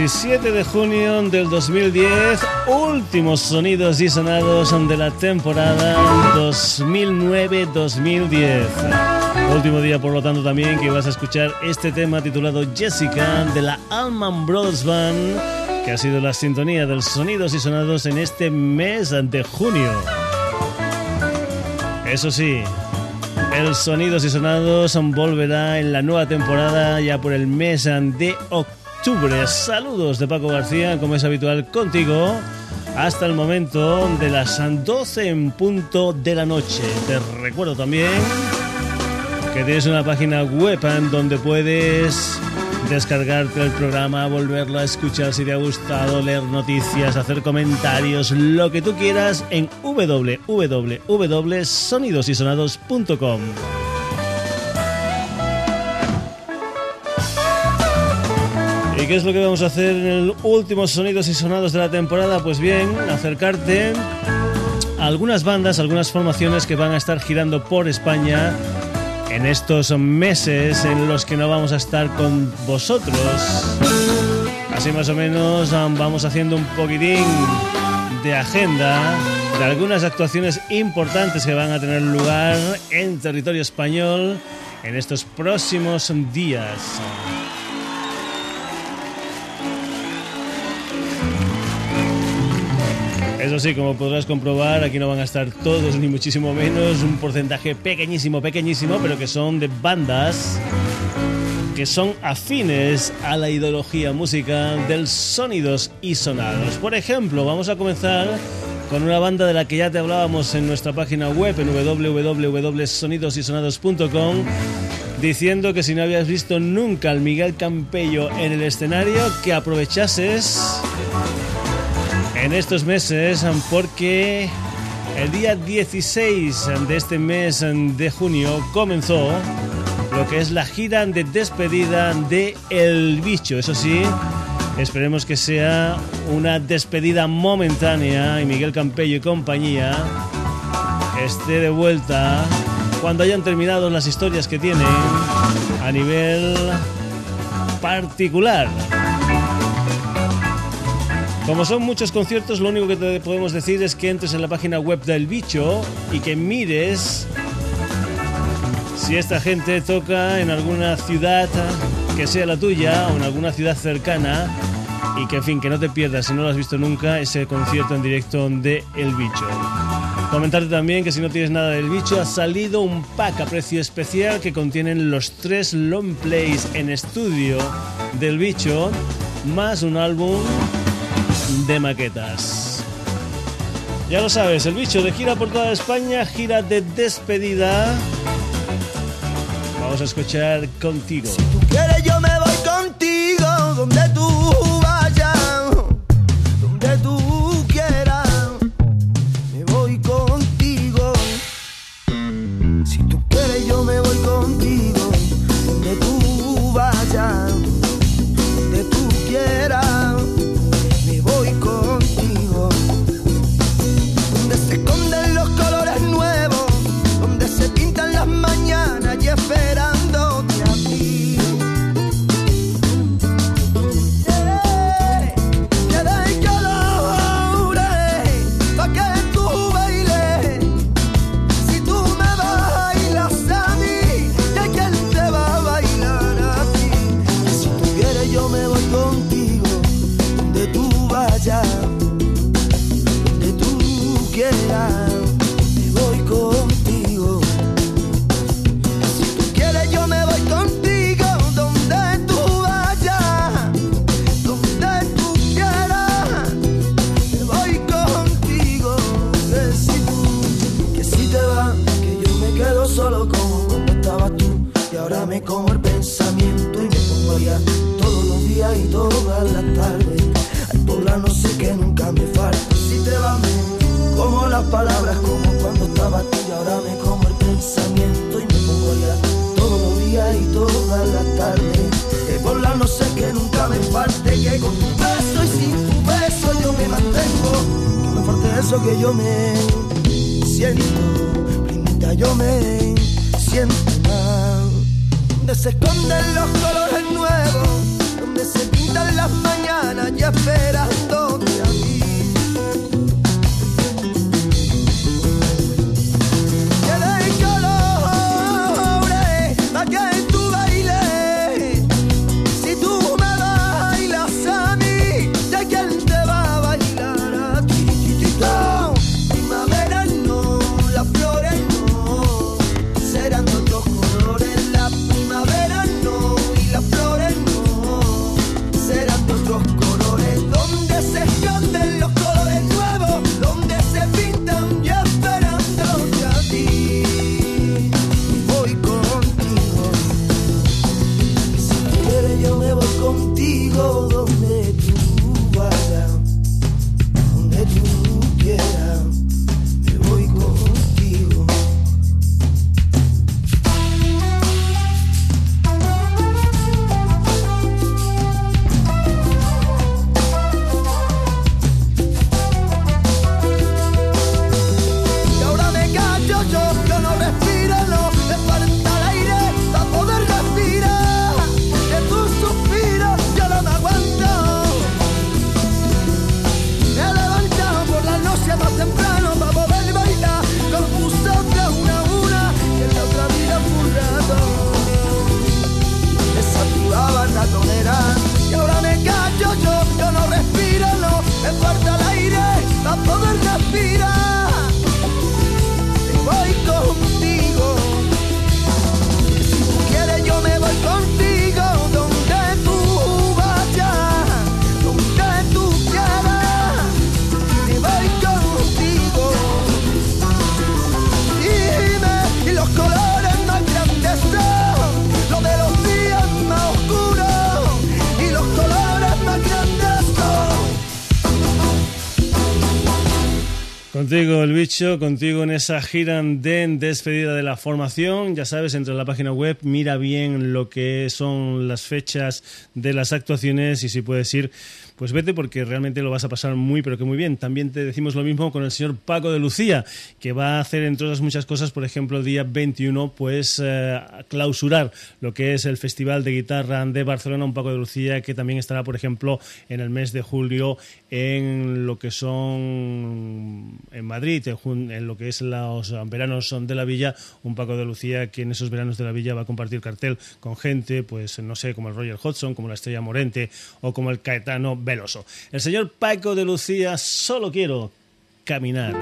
17 de junio del 2010, últimos sonidos y sonados de la temporada 2009-2010. Último día, por lo tanto, también que vas a escuchar este tema titulado Jessica de la Alman Brothers Band, que ha sido la sintonía de los sonidos y sonados en este mes de junio. Eso sí, el Sonidos y Sonados volverá en la nueva temporada ya por el mes de octubre Saludos de Paco García, como es habitual contigo, hasta el momento de las 12 en punto de la noche. Te recuerdo también que tienes una página web en donde puedes descargarte el programa, volverlo a escuchar si te ha gustado, leer noticias, hacer comentarios, lo que tú quieras en www.sonidosysonados.com. qué es lo que vamos a hacer en el último Sonidos y Sonados de la temporada? Pues bien, acercarte a algunas bandas, algunas formaciones que van a estar girando por España en estos meses en los que no vamos a estar con vosotros. Así más o menos vamos haciendo un poquitín de agenda de algunas actuaciones importantes que van a tener lugar en territorio español en estos próximos días. Eso sí, como podrás comprobar, aquí no van a estar todos ni muchísimo menos, un porcentaje pequeñísimo, pequeñísimo, pero que son de bandas que son afines a la ideología musical del sonidos y sonados. Por ejemplo, vamos a comenzar con una banda de la que ya te hablábamos en nuestra página web en www.sonidosysonados.com diciendo que si no habías visto nunca al Miguel Campello en el escenario, que aprovechases en estos meses porque el día 16 de este mes de junio comenzó lo que es la gira de despedida de El Bicho. Eso sí, esperemos que sea una despedida momentánea y Miguel Campello y compañía esté de vuelta cuando hayan terminado las historias que tienen a nivel particular. Como son muchos conciertos, lo único que te podemos decir es que entres en la página web del bicho y que mires si esta gente toca en alguna ciudad que sea la tuya o en alguna ciudad cercana y que en fin, que no te pierdas si no lo has visto nunca ese concierto en directo de El Bicho. Comentarte también que si no tienes nada del bicho, ha salido un pack a precio especial que contienen los tres long plays en estudio del bicho, más un álbum de maquetas. Ya lo sabes, el bicho de gira por toda España, gira de despedida. Vamos a escuchar contigo. Si tú quieres yo me voy contigo, Contigo en esa gira de despedida de la formación. Ya sabes, entra en la página web, mira bien lo que son las fechas de las actuaciones y si puedes ir, pues vete porque realmente lo vas a pasar muy, pero que muy bien. También te decimos lo mismo con el señor Paco de Lucía, que va a hacer, entre otras muchas cosas, por ejemplo, el día 21, pues eh, clausurar lo que es el Festival de Guitarra de Barcelona, un Paco de Lucía, que también estará, por ejemplo, en el mes de julio en lo que son en Madrid, en, lo que es los veranos de la Villa, un Paco de Lucía que en esos veranos de la Villa va a compartir cartel con gente, pues no sé, como el Roger Hodgson, como la Estrella Morente o como el Caetano El señor Paco de Lucía, solo quiero caminar.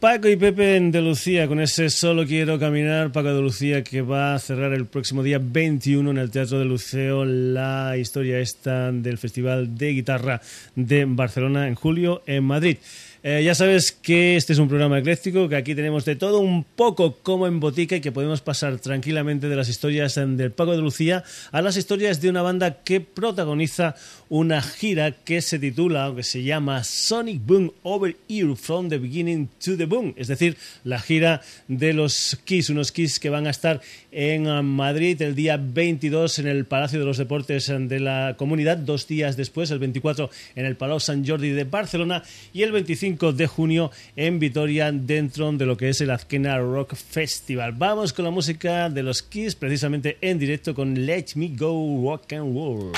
Paco y Pepe de Lucía con ese Solo Quiero Caminar. Paco de Lucía que va a cerrar el próximo día 21 en el Teatro de Luceo la historia esta del Festival de Guitarra de Barcelona en julio en Madrid. Eh, ya sabes que este es un programa ecléctico, que aquí tenemos de todo un poco como en botica y que podemos pasar tranquilamente de las historias del Paco de Lucía a las historias de una banda que protagoniza una gira que se titula o que se llama Sonic Boom Over Here From the Beginning to the Boom, es decir, la gira de los Kiss, unos Kiss que van a estar en Madrid el día 22 en el Palacio de los Deportes de la Comunidad, dos días después, el 24 en el Palau Sant Jordi de Barcelona y el 25 de junio en Vitoria dentro de lo que es el Azkena Rock Festival. Vamos con la música de los Kiss precisamente en directo con Let Me Go Rock and Roll.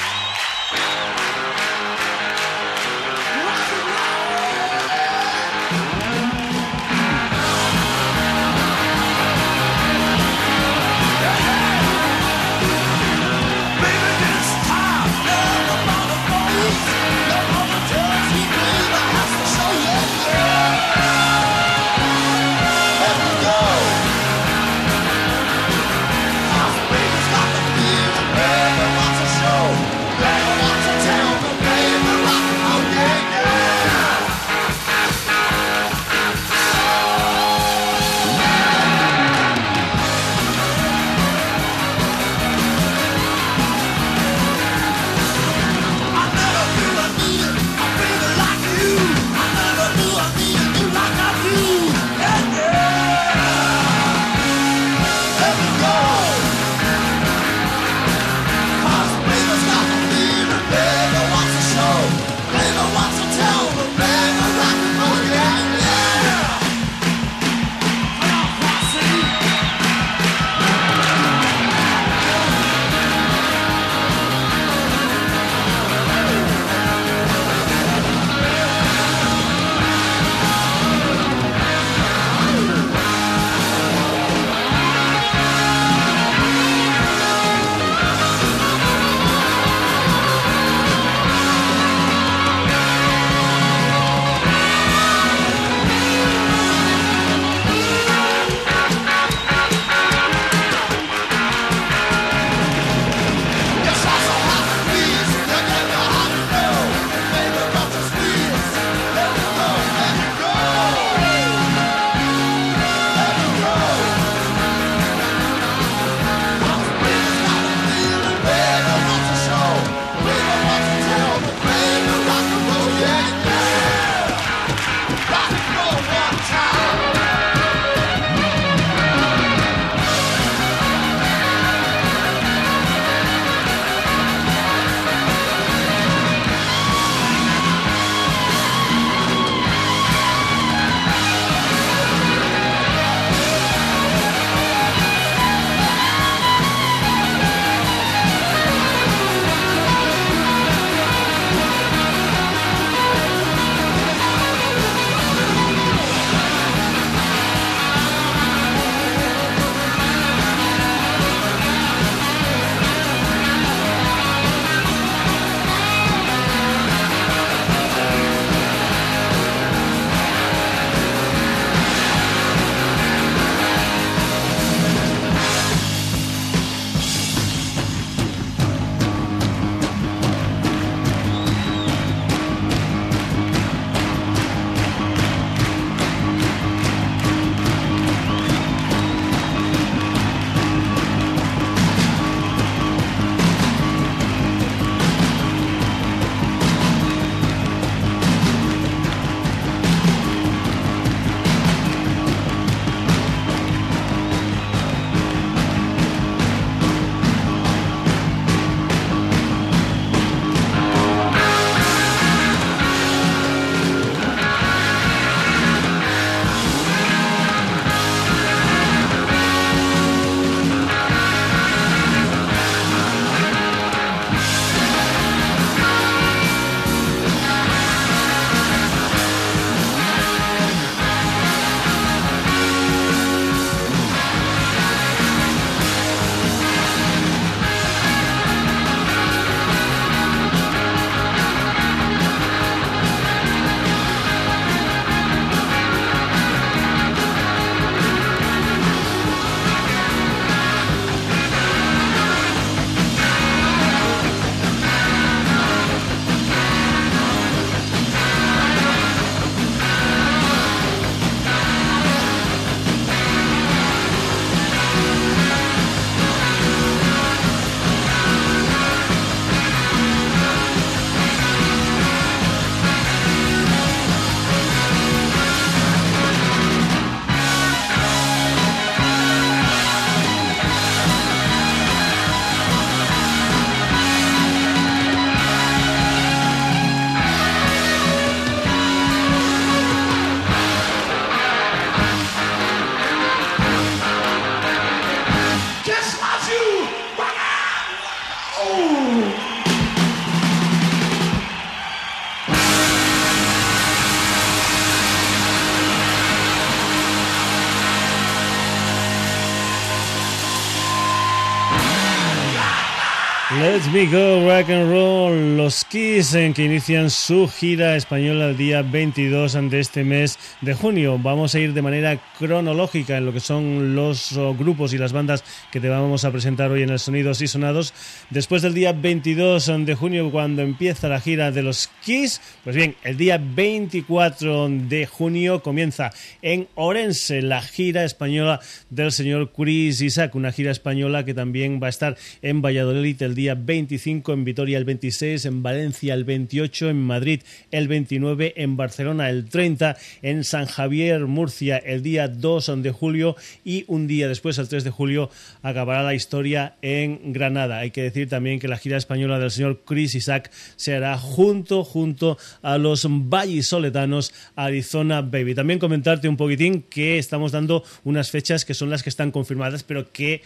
Let's Me Go Rock and Roll, los Kiss en que inician su gira española el día 22 de este mes de junio. Vamos a ir de manera cronológica en lo que son los grupos y las bandas que te vamos a presentar hoy en el Sonidos y Sonados. Después del día 22 de junio, cuando empieza la gira de los Kiss, pues bien, el día 24 de junio comienza en Orense la gira española del señor Chris Isaac, una gira española que también va a estar en Valladolid el día 25, en Vitoria el 26, en Valencia el 28, en Madrid el 29, en Barcelona el 30, en San Javier, Murcia el día 2 de julio y un día después, el 3 de julio, acabará la historia en Granada. Hay que decir también que la gira española del señor Chris Isaac se hará junto, junto a los vallisoletanos Arizona Baby. También comentarte un poquitín que estamos dando unas fechas que son las que están confirmadas, pero que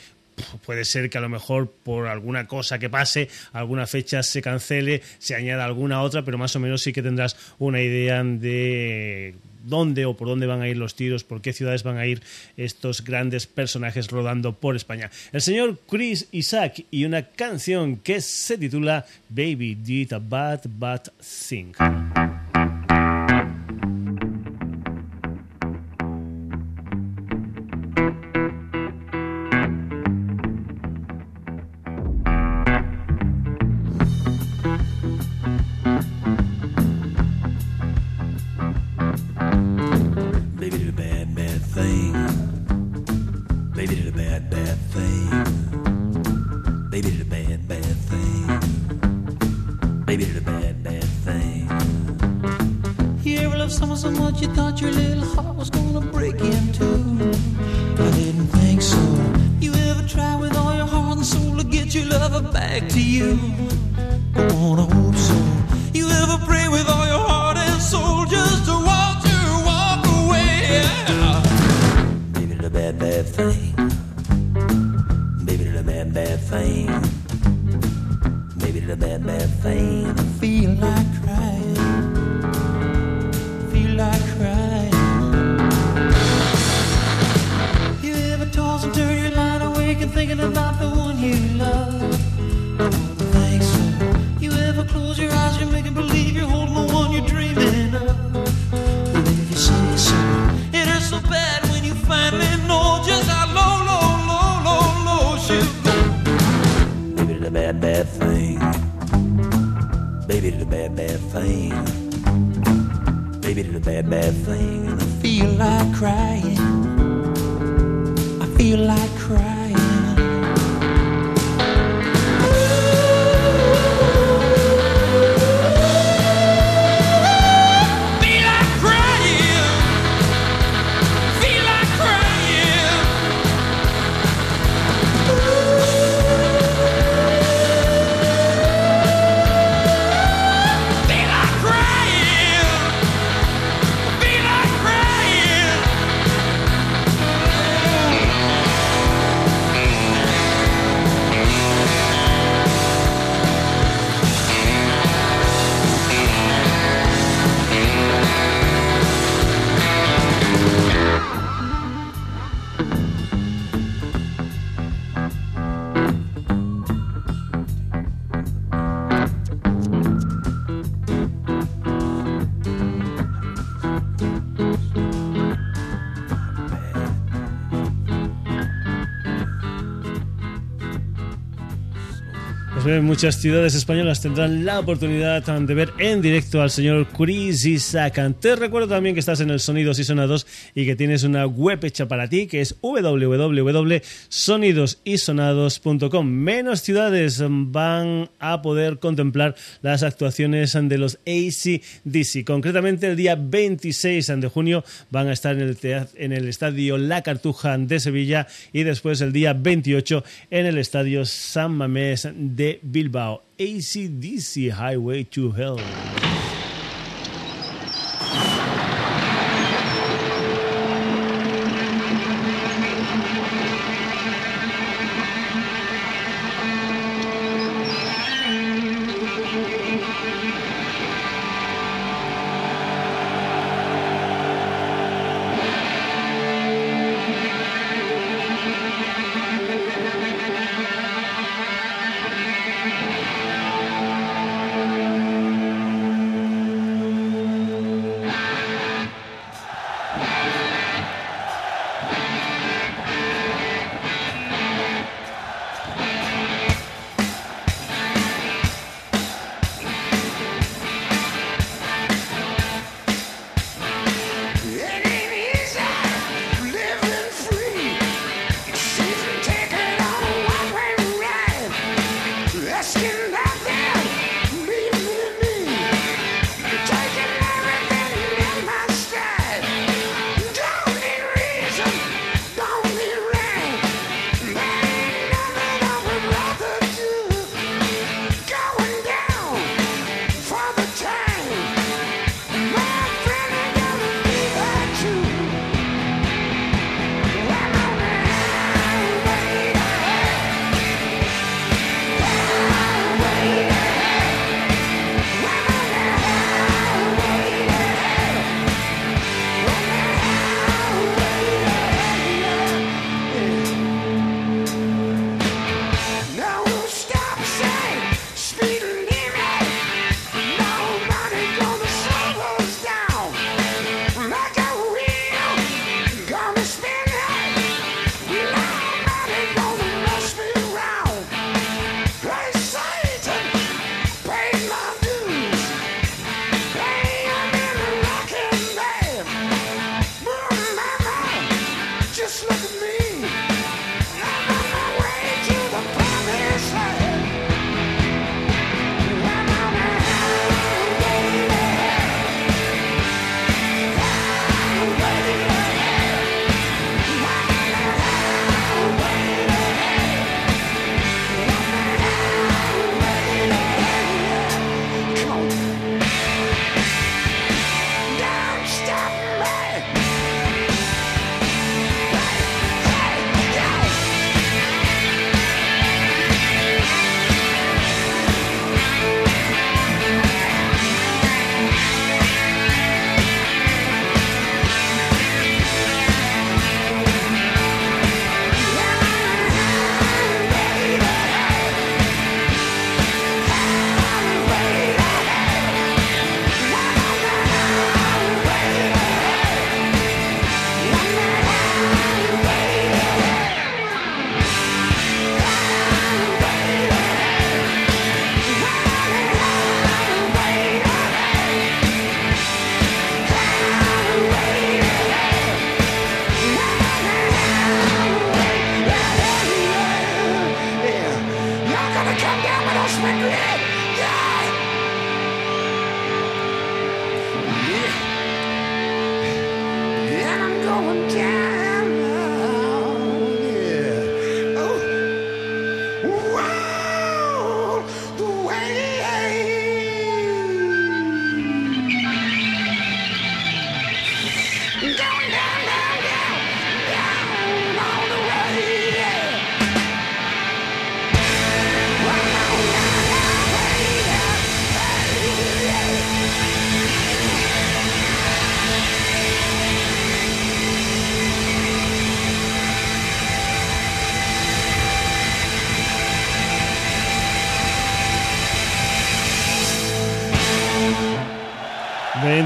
puede ser que a lo mejor por alguna cosa que pase, alguna fecha se cancele, se añada alguna otra, pero más o menos sí que tendrás una idea de dónde o por dónde van a ir los tiros, por qué ciudades van a ir estos grandes personajes rodando por España. El señor Chris Isaac y una canción que se titula Baby Did a Bad Bad Thing. Muchas ciudades españolas tendrán la oportunidad de ver en directo al señor Chris Isaac. Te recuerdo también que estás en el Sonidos y Sonados y que tienes una web hecha para ti que es www.sonidosysonados.com. Menos ciudades van a poder contemplar las actuaciones de los ACDC. Concretamente el día 26 de junio van a estar en el, en el estadio La Cartuja de Sevilla y después el día 28 en el estadio San Mamés de Bilbao, ACDC Highway to Hell.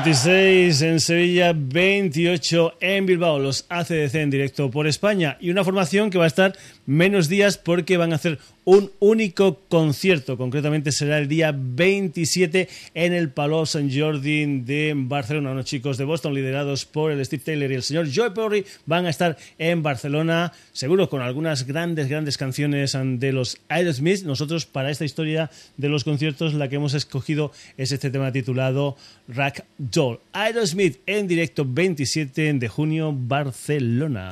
26 en Sevilla, 28 en Bilbao, los ACDC en directo por España y una formación que va a estar menos días porque van a hacer un único concierto. Concretamente será el día 27 en el Palau Sant Jordi de Barcelona. Unos chicos de Boston liderados por el Steve Taylor y el señor Joe Perry van a estar en Barcelona, seguro con algunas grandes, grandes canciones de los Aerosmith. Nosotros para esta historia de los conciertos la que hemos escogido es este tema titulado Rack Doll. Aerosmith en directo 27 de junio, Barcelona.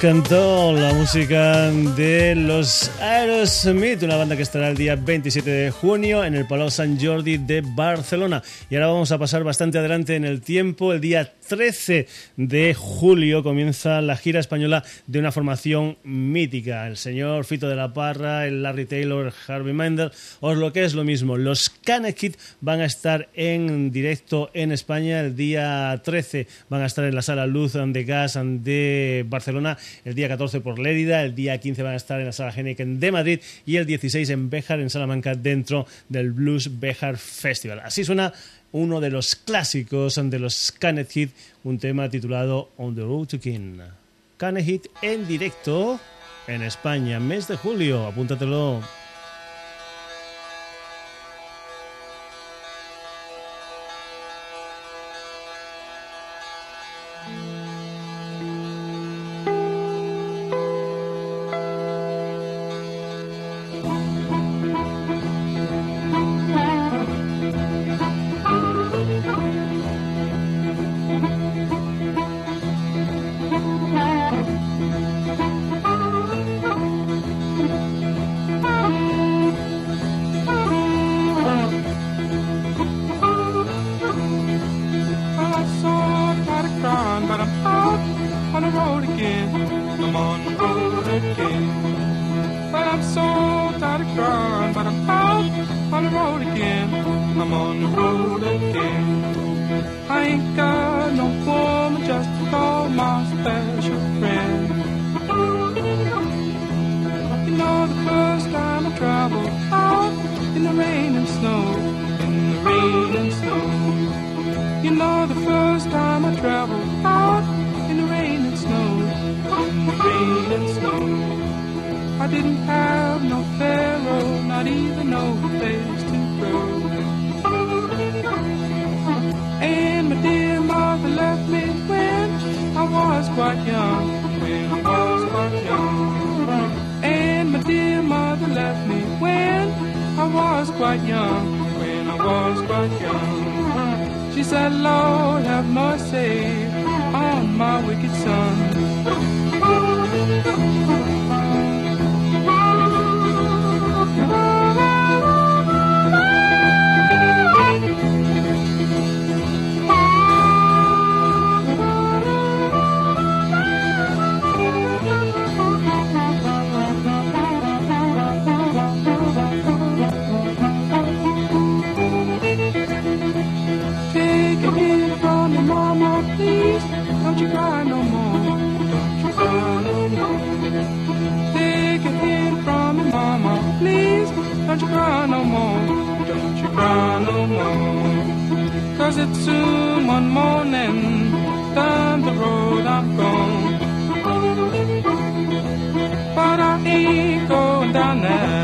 Ya cantó la música de los Aerosmith, una banda que estará el día 27 de junio en el Palau Sant Jordi de Barcelona. Y ahora vamos a pasar bastante adelante en el tiempo. El día 13 de julio comienza la gira española de una formación mítica. El señor Fito de la Parra, el Larry Taylor, Harvey Mendel, o lo que es lo mismo. Los Canekit van a estar en directo en España el día 13. Van a estar en la sala Luz de Gas de Barcelona, el día 14 por El día 15 van a estar en la sala Heineken de Madrid y el 16 en Béjar, en Salamanca, dentro del Blues Béjar Festival. Así suena uno de los clásicos de los Canet Hit, un tema titulado On the Road to King. Canet Hit en directo en España, mes de julio, apúntatelo. quite young, when I was quite young. And my dear mother left me when I was quite young, when I was quite young. She said, Lord, have mercy on my wicked son. cry no more, don't you cry no more. Cause it's soon one morning, down the road I'm gone. But I ain't going down there.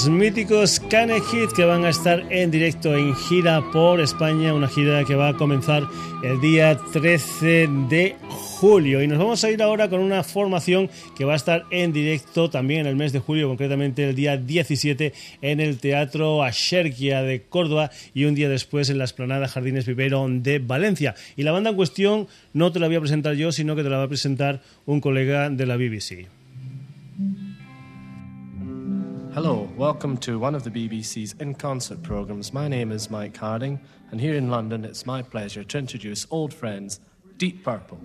Los míticos Cane Hit que van a estar en directo en gira por España, una gira que va a comenzar el día 13 de julio. Y nos vamos a ir ahora con una formación que va a estar en directo también en el mes de julio, concretamente el día 17 en el Teatro Asherkia de Córdoba y un día después en la Esplanada Jardines Vivero de Valencia. Y la banda en cuestión no te la voy a presentar yo, sino que te la va a presentar un colega de la BBC. Hello, welcome to one of the BBC's in concert programs. My name is Mike Harding, and here in London it's my pleasure to introduce old friends, Deep Purple.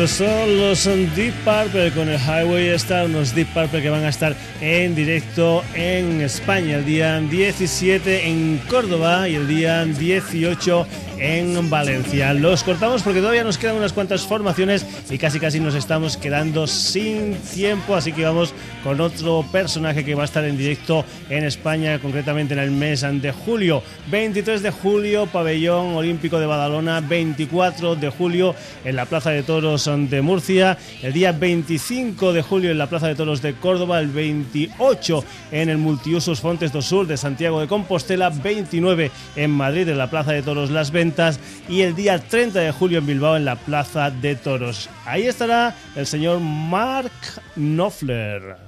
Estos son los Deep Purple con el Highway Star, unos Deep Purple que van a estar en directo en España el día 17 en Córdoba y el día 18 en Valencia. Los cortamos porque todavía nos quedan unas cuantas formaciones y casi casi nos estamos quedando sin tiempo, así que vamos con otro personaje que va a estar en directo en España, concretamente en el mes de julio. 23 de julio, Pabellón Olímpico de Badalona, 24 de julio en la Plaza de Toros de Murcia, el día 25 de julio en la Plaza de Toros de Córdoba, el 28 en el Multiusos Fontes do Sur de Santiago de Compostela, 29 en Madrid en la Plaza de Toros Las Ventas, y el día 30 de julio en Bilbao en la Plaza de Toros. Ahí estará el señor Mark Knopfler.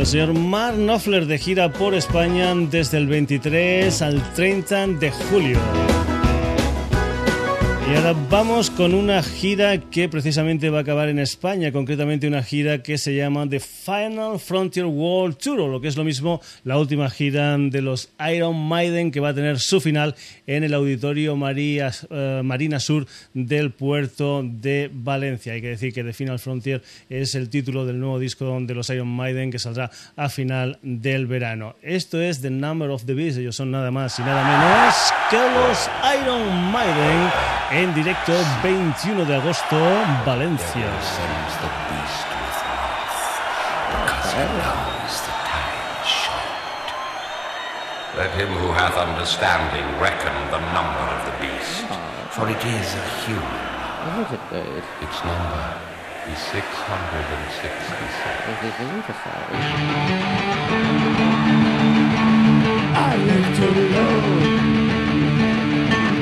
El señor Mark Knopfler de gira por España desde el 23 al 30 de julio. Y ahora vamos con una gira que precisamente va a acabar en España, concretamente una gira que se llama The Final Frontier World Tour, o lo que es lo mismo, la última gira de los Iron Maiden que va a tener su final en el Auditorio María, eh, Marina Sur del puerto de Valencia. Hay que decir que The Final Frontier es el título del nuevo disco de los Iron Maiden que saldrá a final del verano. Esto es The Number of the Beast, ellos son nada más y nada menos que los Iron Maiden en directo 21 de agosto, Valencia. Let him who hath understanding reckon the number of the beast, ah. for it is a human. What is it, Bird? Its number is 666. It is beautiful. I lived alone.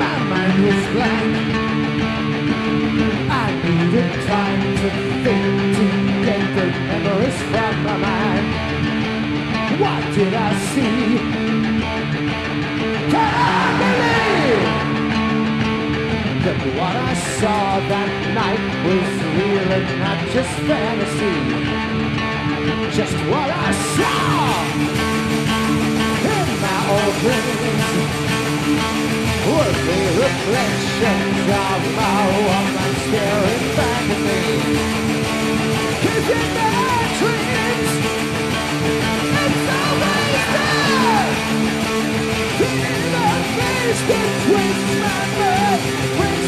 My mind was blank. I needed time distant memories from my mind. What did I see? Can I believe that what I saw that night was real and not just fantasy? Just what I saw in my old dreams were the reflections of my woman staring back at me brings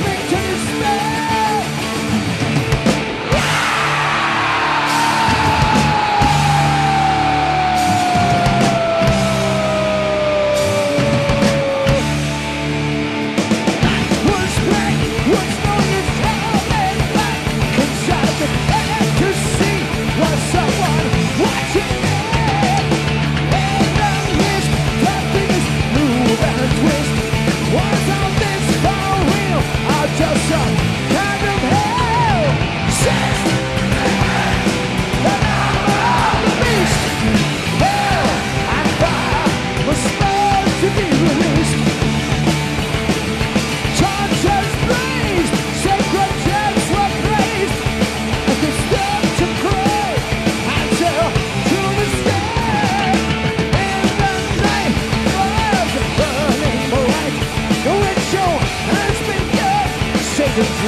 me to despair. Just shut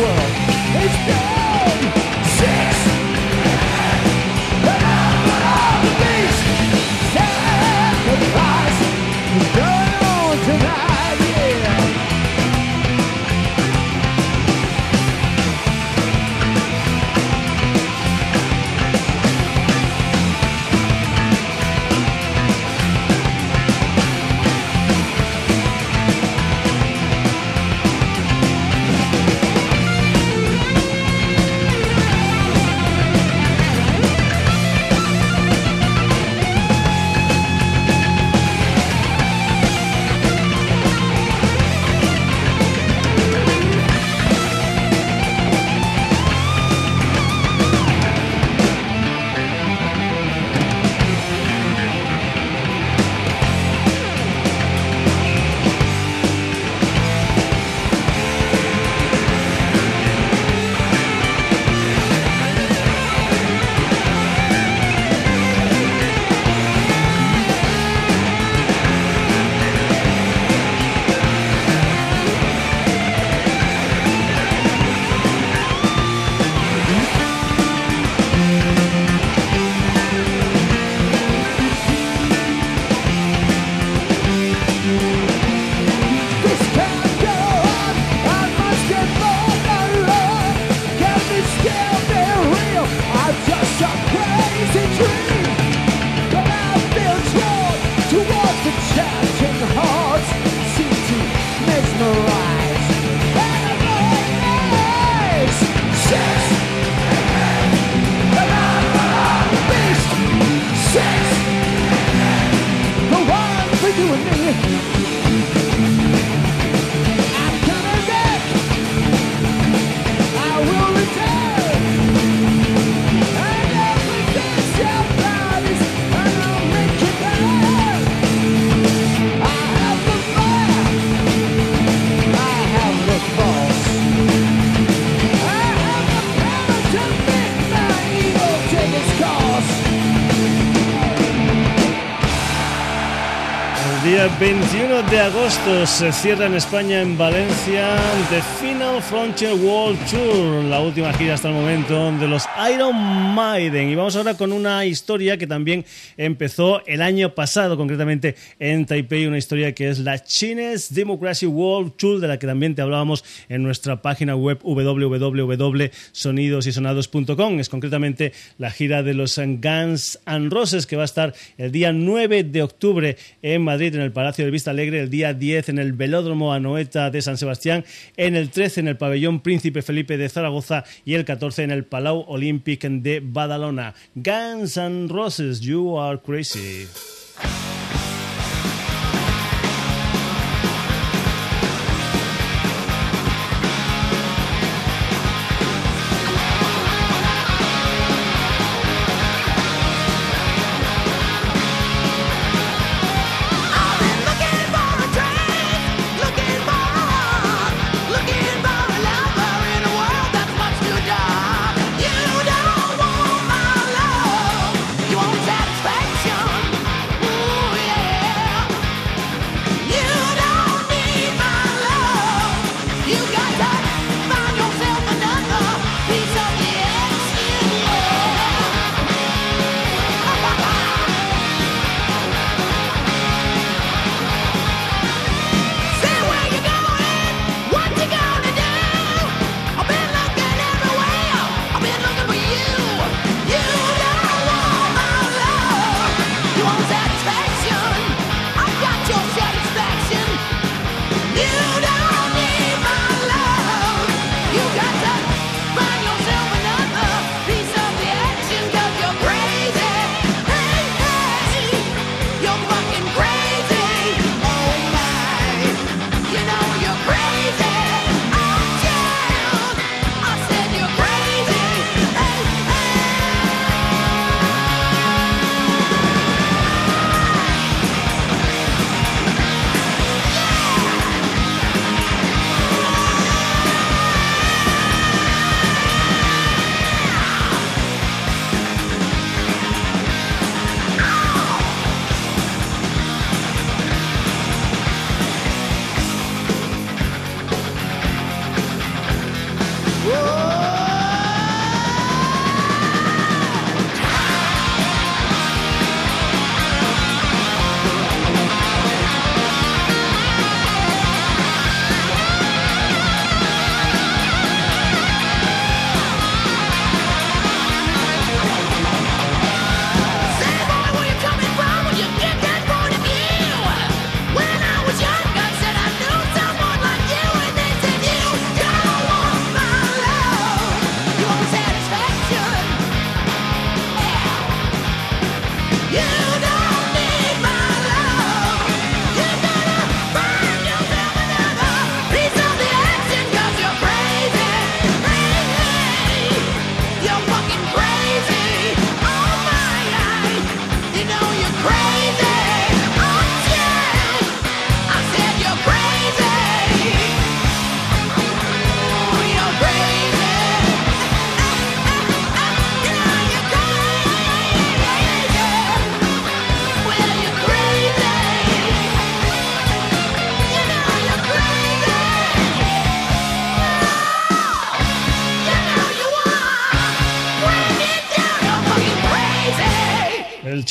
world El día 21 de agosto se cierra en España, en Valencia, The Final Frontier World Tour, la última gira hasta el momento de los Iron Maiden. Y vamos ahora con una historia que también empezó el año pasado, concretamente en Taipei, una historia que es la Chinese Democracy World Tour, de la que también te hablábamos en nuestra página web www.sonidosysonados.com. Es concretamente la gira de los Guns N' Roses, que va a estar el día 9 de octubre en Madrid, en el Palacio de Vista Alegre, el día 10 en el Velódromo Anoeta de San Sebastián, en el 13 en el Pabellón Príncipe Felipe de Zaragoza y el 14 en el Palau Olympic de Badalona. Guns N' Roses, You Are Crazy.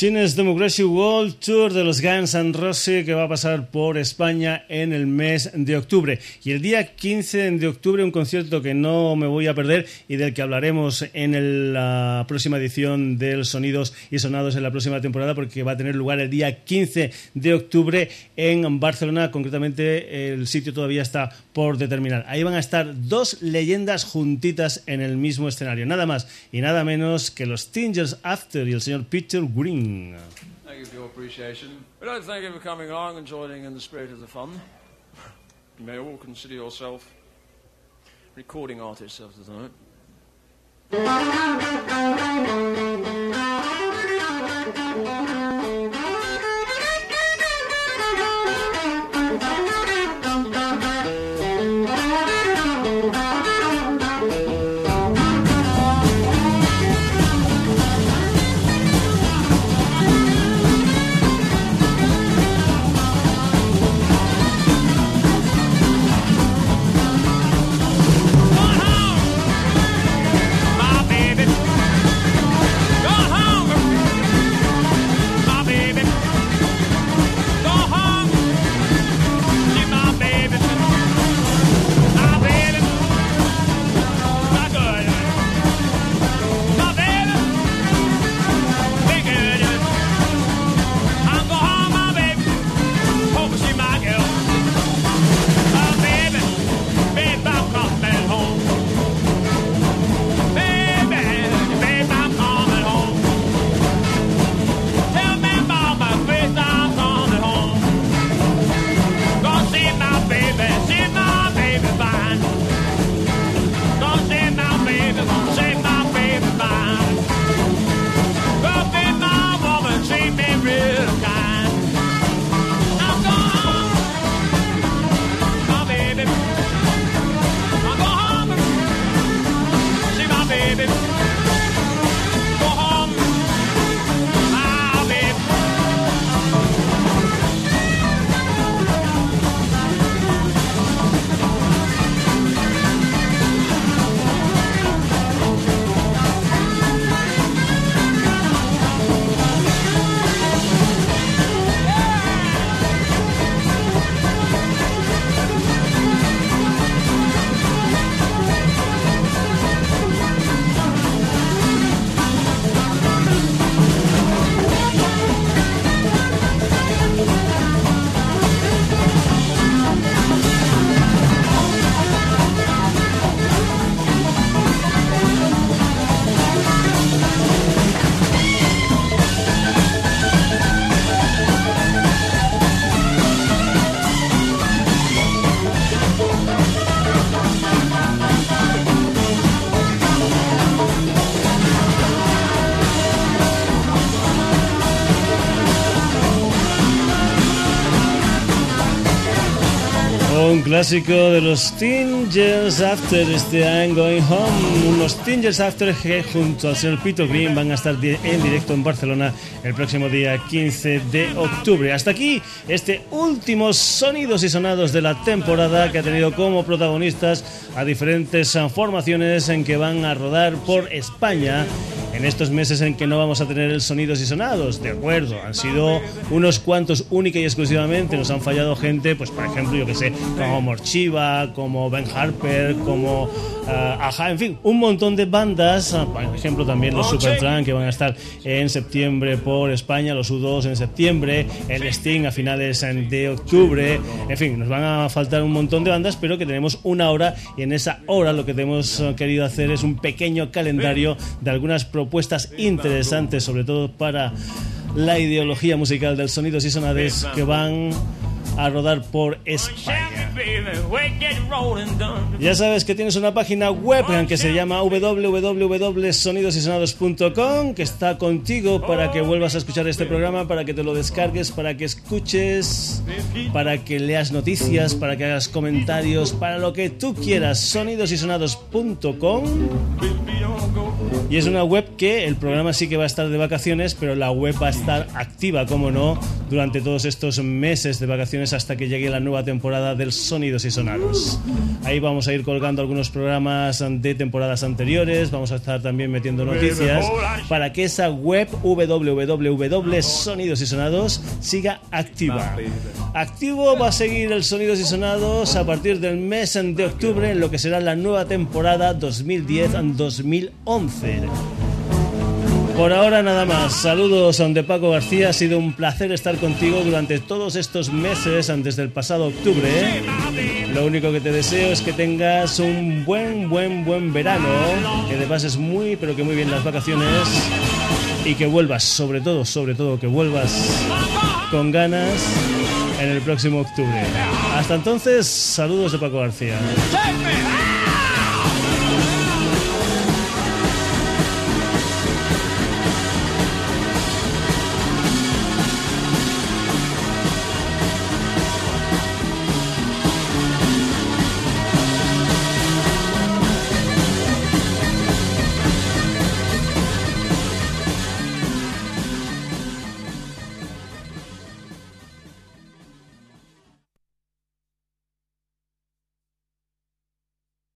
El Chines Democracy World Tour de los Guns N' Roses que va a pasar por España en el mes de octubre. Y el día 15 de octubre un concierto que no me voy a perder y del que hablaremos en la próxima edición del Sonidos y Sonados en la próxima temporada porque va a tener lugar el día 15 de octubre en Barcelona. Concretamente el sitio todavía está por determinar. Ahí van a estar dos leyendas juntitas en el mismo escenario. Nada más y nada menos que los Tingers After y el señor Peter Green. Mm. Thank you for your appreciation. We'd like to thank you for coming along and joining in the spirit of the fun. You may all consider yourself recording artists of the night. Clásico de los Tingers After este I'm Going Home. Unos Tingers After que junto al señor Peter Green van a estar en directo en Barcelona el próximo día 15 de octubre. Hasta aquí este último sonidos y sonados de la temporada que ha tenido como protagonistas a diferentes formaciones en que van a rodar por España en estos meses en que no vamos a tener el sonidos y sonados. De acuerdo, han sido unos cuantos única y exclusivamente. Nos han fallado gente, pues por ejemplo, yo que sé, como Morchiva, como Ben Harper, como ah, Aja, en fin, un montón de bandas. ah, por ejemplo, también los Supertramp que van a estar en septiembre por España, los U2 en septiembre, el Sting a finales de octubre. En fin, nos van a faltar un montón de bandas, pero que tenemos una hora y en esa hora lo que hemos eh, querido hacer es un pequeño calendario de algunas propuestas interesantes, sobre todo para la ideología musical del sonidos y sonades que van a rodar por España. Ya sabes que tienes una página web que se llama www.sonidosysonados.com que está contigo para que vuelvas a escuchar este programa, para que te lo descargues, para que escuches, para que leas noticias, para que hagas comentarios, para lo que tú quieras. Sonidosysonados.com. Y es una web que el programa sí que va a estar de vacaciones, pero la web va a estar activa, como no, durante todos estos meses de vacaciones hasta que llegue la nueva temporada del Sonidos y Sonados. Ahí vamos a ir colgando algunos programas de temporadas anteriores, vamos a estar también metiendo noticias para que esa web www.sonidos y sonados siga activa. Activo va a seguir el Sonidos y Sonados a partir del mes de octubre en lo que será la nueva temporada 2010-2011. Por ahora nada más. Saludos de Paco García. Ha sido un placer estar contigo durante todos estos meses antes del pasado octubre. Lo único que te deseo es que tengas un buen, buen, buen verano. Que te pases muy, pero que muy bien las vacaciones. Y que vuelvas, sobre todo, sobre todo, que vuelvas con ganas en el próximo octubre. Hasta entonces, saludos de Paco García. Me